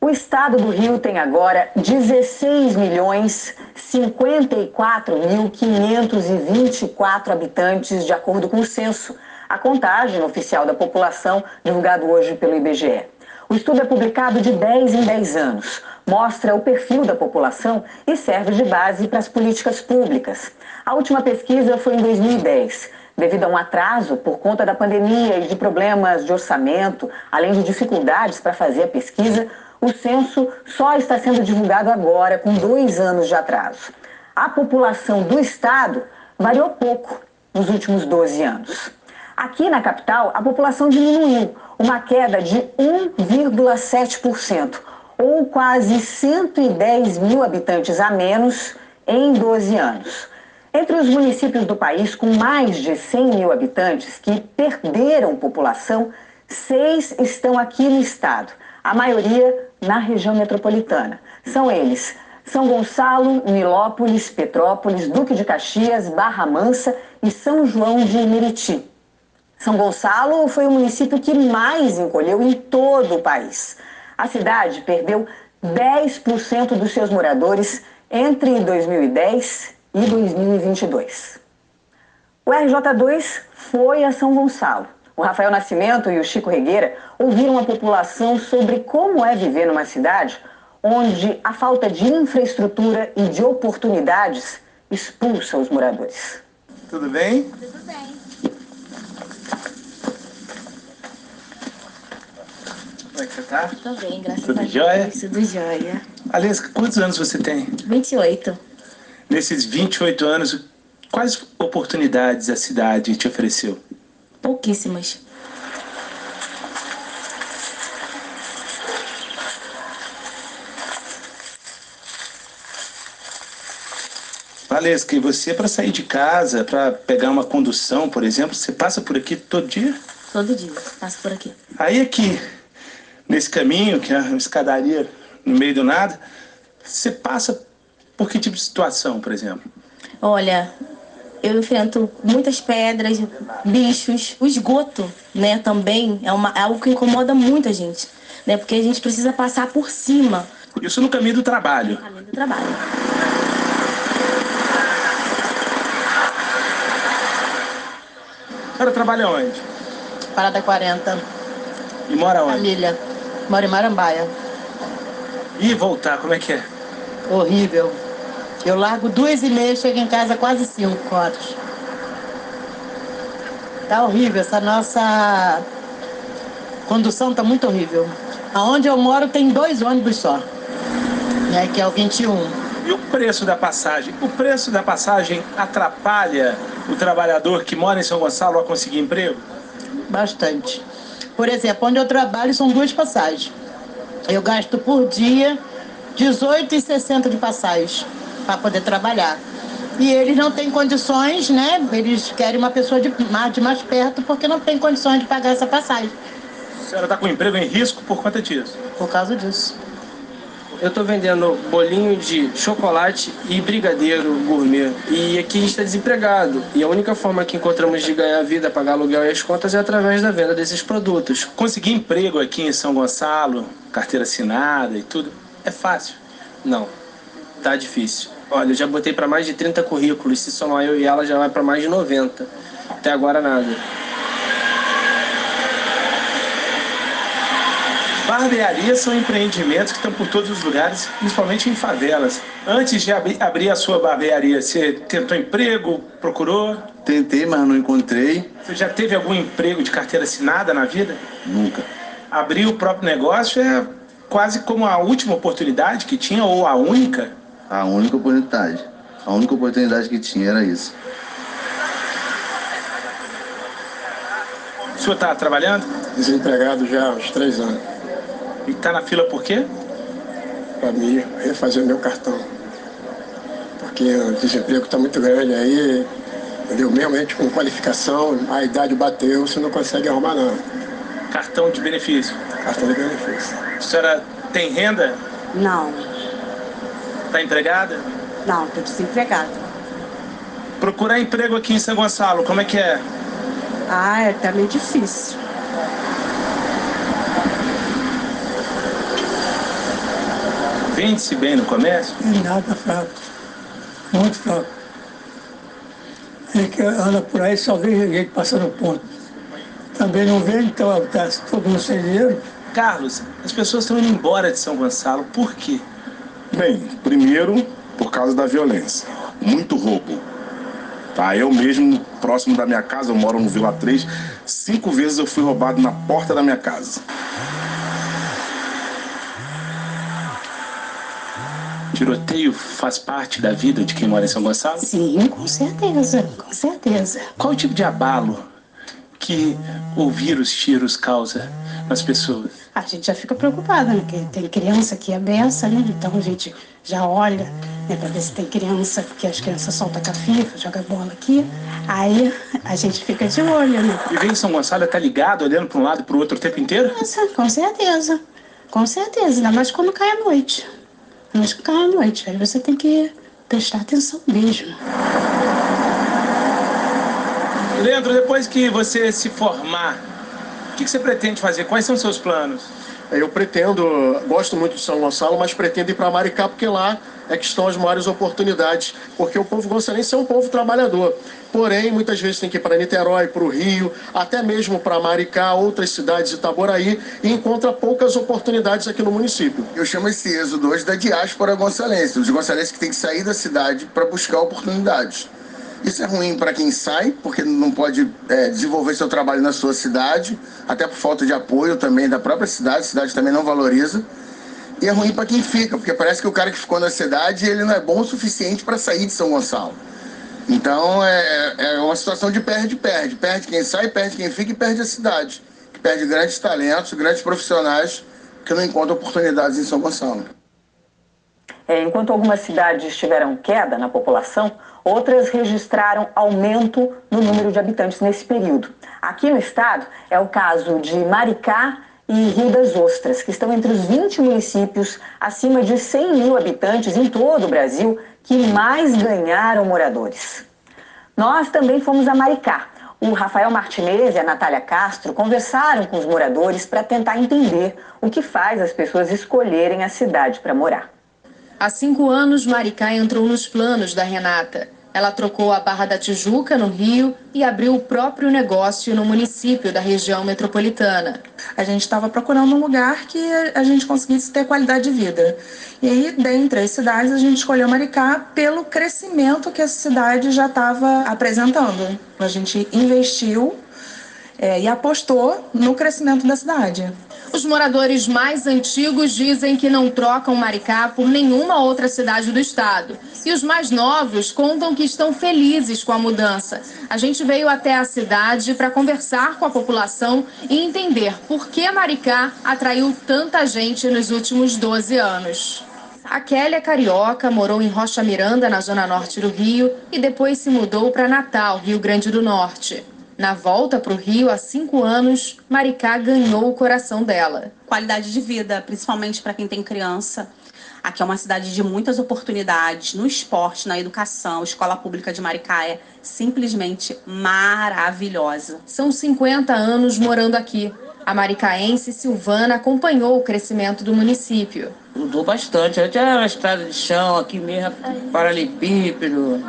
O estado do Rio tem agora 16 milhões 54.524 habitantes, de acordo com o censo, a contagem oficial da população divulgado hoje pelo IBGE. O estudo é publicado de 10 em 10 anos, mostra o perfil da população e serve de base para as políticas públicas. A última pesquisa foi em 2010. Devido a um atraso por conta da pandemia e de problemas de orçamento, além de dificuldades para fazer a pesquisa, o censo só está sendo divulgado agora, com dois anos de atraso. A população do estado variou pouco nos últimos 12 anos. Aqui na capital, a população diminuiu, uma queda de 1,7%, ou quase 110 mil habitantes a menos em 12 anos. Entre os municípios do país com mais de 100 mil habitantes que perderam população, seis estão aqui no estado a maioria na região metropolitana. São eles São Gonçalo, Nilópolis, Petrópolis, Duque de Caxias, Barra Mansa e São João de Meriti. São Gonçalo foi o município que mais encolheu em todo o país. A cidade perdeu 10% dos seus moradores entre 2010 e 2022. O RJ2 foi a São Gonçalo o Rafael Nascimento e o Chico Regueira ouviram a população sobre como é viver numa cidade onde a falta de infraestrutura e de oportunidades expulsa os moradores. Tudo bem? Tudo bem. Como é que você tá? Tô bem, graças Tudo a Deus. jóia? Tudo jóia. Aliás, quantos anos você tem? 28. Nesses 28 anos, quais oportunidades a cidade te ofereceu? Pouquíssimas. Valesca, e você para sair de casa, para pegar uma condução, por exemplo, você passa por aqui todo dia? Todo dia. Passo por aqui. Aí aqui, nesse caminho, que é uma escadaria no meio do nada, você passa por que tipo de situação, por exemplo? Olha, eu enfrento muitas pedras, bichos, o esgoto, né, também é, uma, é algo que incomoda muito a gente, né, porque a gente precisa passar por cima. Isso no caminho do trabalho. Além do trabalho. A senhora trabalha onde? Parada 40, E mora onde? família. Moro em Marambaia. E voltar, como é que é? Horrível. Eu largo duas e meia, chego em casa quase cinco horas. Tá horrível, essa nossa condução tá muito horrível. Aonde eu moro tem dois ônibus só, né, que é o 21. E o preço da passagem? O preço da passagem atrapalha o trabalhador que mora em São Gonçalo a conseguir emprego? Bastante. Por exemplo, onde eu trabalho são duas passagens. Eu gasto por dia 18,60 de passagem para poder trabalhar. E eles não têm condições, né? Eles querem uma pessoa de mais, de mais perto porque não tem condições de pagar essa passagem A senhora está com emprego em risco por conta disso. por causa disso. Eu tô vendendo bolinho de chocolate e brigadeiro gourmet. E aqui a gente está desempregado. E a única forma que encontramos de ganhar vida, pagar aluguel e as contas é através da venda desses produtos. Conseguir emprego aqui em São Gonçalo, carteira assinada e tudo, é fácil. Não, tá difícil. Olha, eu já botei para mais de 30 currículos. Se somar eu e ela, já vai para mais de 90. Até agora nada. Barbearias são empreendimentos que estão por todos os lugares, principalmente em favelas. Antes de abri- abrir a sua barbearia, você tentou emprego, procurou? Tentei, mas não encontrei. Você já teve algum emprego de carteira assinada na vida? Nunca. Abrir o próprio negócio é quase como a última oportunidade que tinha, ou a única. A única oportunidade. A única oportunidade que tinha era isso. O senhor está trabalhando desempregado já há uns três anos, e está na fila por quê? para mim refazer meu cartão. Porque o desemprego está muito grande aí, entendeu? Mesmo a gente com qualificação, a idade bateu, você não consegue arrumar nada. Cartão de benefício. Cartão de benefício. A senhora tem renda? Não, Está empregada? não, tô desempregada. Procurar emprego aqui em São Gonçalo, como é que é? Ah, é também difícil. Vende-se bem no comércio? Nada fraco. Muito fraco. É que anda por aí só vê gente passando ponto. Também não vende, então tá todo mundo sem dinheiro. Carlos, as pessoas estão indo embora de São Gonçalo. Por quê? Bem, primeiro, por causa da violência. Muito roubo. Tá, eu mesmo, próximo da minha casa, eu moro no Vila 3, cinco vezes eu fui roubado na porta da minha casa. Tiroteio faz parte da vida de quem mora em São Gonçalo? Sim, com certeza, com certeza. Qual o tipo de abalo que ouvir os tiros causa nas pessoas? A gente já fica preocupada, né? Porque tem criança que é beça, né? Então a gente já olha né, para ver se tem criança, porque as crianças soltam cafifa, joga bola aqui. Aí a gente fica de olho, né? E vem em São Gonçalo tá ligado, olhando para um lado e para o outro o tempo inteiro? Nossa, com certeza. Com certeza, ainda mais quando cai a noite. Quando cai a noite. Aí você tem que prestar atenção mesmo. Leandro, depois que você se formar, o que, que você pretende fazer? Quais são os seus planos? Eu pretendo, gosto muito de São Gonçalo, mas pretendo ir para Maricá porque lá é que estão as maiores oportunidades, porque o povo gonçalense é um povo trabalhador. Porém, muitas vezes tem que ir para Niterói, para o Rio, até mesmo para Maricá, outras cidades, Itaboraí, e encontra poucas oportunidades aqui no município. Eu chamo esse êxodo hoje da diáspora gonçalense, os gonçalenses que têm que sair da cidade para buscar oportunidades. Isso é ruim para quem sai, porque não pode é, desenvolver seu trabalho na sua cidade, até por falta de apoio também da própria cidade, a cidade também não valoriza. E é ruim para quem fica, porque parece que o cara que ficou na cidade ele não é bom o suficiente para sair de São Gonçalo. Então é, é uma situação de perde-perde. Perde quem sai, perde quem fica e perde a cidade. Que perde grandes talentos, grandes profissionais que não encontram oportunidades em São Gonçalo. É, enquanto algumas cidades tiveram queda na população, outras registraram aumento no número de habitantes nesse período. Aqui no estado é o caso de Maricá e Rio das Ostras, que estão entre os 20 municípios acima de 100 mil habitantes em todo o Brasil que mais ganharam moradores. Nós também fomos a Maricá. O Rafael Martinez e a Natália Castro conversaram com os moradores para tentar entender o que faz as pessoas escolherem a cidade para morar. Há cinco anos, Maricá entrou nos planos da Renata. Ela trocou a Barra da Tijuca, no Rio, e abriu o próprio negócio no município da região metropolitana. A gente estava procurando um lugar que a gente conseguisse ter qualidade de vida. E aí, dentre as cidades, a gente escolheu Maricá pelo crescimento que a cidade já estava apresentando. A gente investiu é, e apostou no crescimento da cidade. Os moradores mais antigos dizem que não trocam Maricá por nenhuma outra cidade do estado. E os mais novos contam que estão felizes com a mudança. A gente veio até a cidade para conversar com a população e entender por que Maricá atraiu tanta gente nos últimos 12 anos. A Kelly é carioca, morou em Rocha Miranda, na zona norte do Rio, e depois se mudou para Natal, Rio Grande do Norte. Na volta para o Rio, há cinco anos, Maricá ganhou o coração dela. Qualidade de vida, principalmente para quem tem criança. Aqui é uma cidade de muitas oportunidades no esporte, na educação. A escola pública de Maricá é simplesmente maravilhosa. São 50 anos morando aqui. A maricaense Silvana acompanhou o crescimento do município. Mudou bastante. Antes era uma estrada de chão, aqui mesmo, paralelepípedo.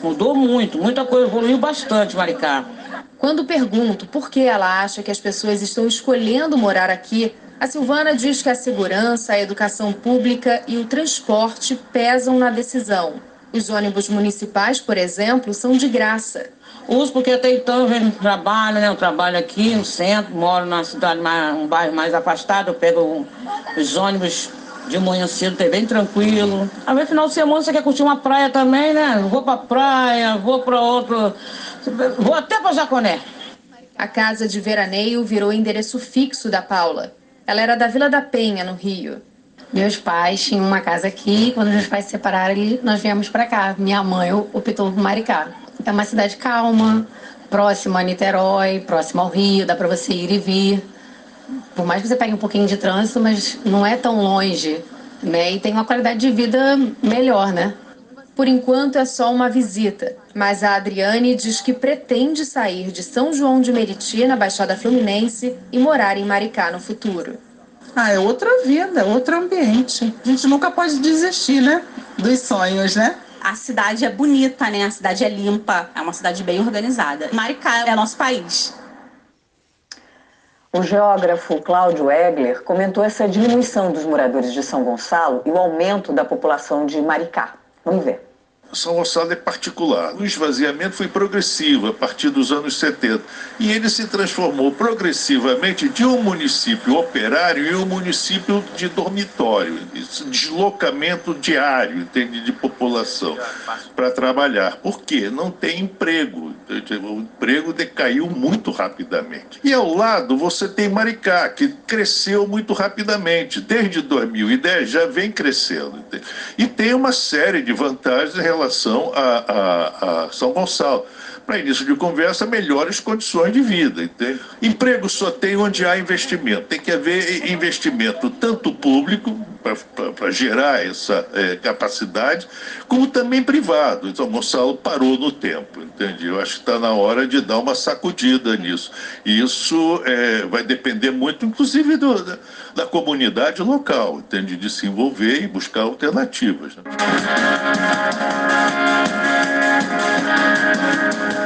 Mudou muito, muita coisa, evoluiu bastante Maricá. Quando pergunto por que ela acha que as pessoas estão escolhendo morar aqui, a Silvana diz que a segurança, a educação pública e o transporte pesam na decisão. Os ônibus municipais, por exemplo, são de graça. Uso porque até então eu trabalho, né? Eu trabalho aqui no centro, moro na cidade, mais, um bairro mais afastado, eu pego os ônibus de manhã cedo, é bem tranquilo. Às vezes, final de semana, você quer curtir uma praia também, né? Vou pra praia, vou pra outro Vou até para Jaconé. A casa de veraneio virou endereço fixo da Paula. Ela era da Vila da Penha, no Rio. Meus pais tinham uma casa aqui. Quando meus pais se separaram, nós viemos para cá. Minha mãe optou por Maricá. É uma cidade calma, próxima a Niterói, próxima ao Rio, dá para você ir e vir. Por mais que você pegue um pouquinho de trânsito, mas não é tão longe, né? E tem uma qualidade de vida melhor, né? Por enquanto é só uma visita, mas a Adriane diz que pretende sair de São João de Meriti, na Baixada Fluminense, e morar em Maricá no futuro. Ah, é outra vida, outro ambiente. A gente nunca pode desistir, né? Dos sonhos, né? A cidade é bonita, né? A cidade é limpa, é uma cidade bem organizada. Maricá é nosso país. O geógrafo Cláudio Egler comentou essa diminuição dos moradores de São Gonçalo e o aumento da população de Maricá. Vamos ver. São Gonçalo é particular. O esvaziamento foi progressivo a partir dos anos 70 e ele se transformou progressivamente de um município operário em um município de dormitório, deslocamento diário entende, de população para trabalhar. Por quê? Não tem emprego. O emprego decaiu muito rapidamente. E ao lado você tem Maricá, que cresceu muito rapidamente. Desde 2010 já vem crescendo. E tem uma série de vantagens em relação relação a, a, a São Gonçalo. Para início de conversa, melhores condições de vida. Entende? Emprego só tem onde há investimento. Tem que haver investimento tanto público, para gerar essa é, capacidade, como também privado. Então, Gonçalo parou no tempo, entende? Eu acho que está na hora de dar uma sacudida nisso. E isso é, vai depender muito, inclusive, do, da, da, comunidade local, entende? De se envolver e buscar alternativas. Né?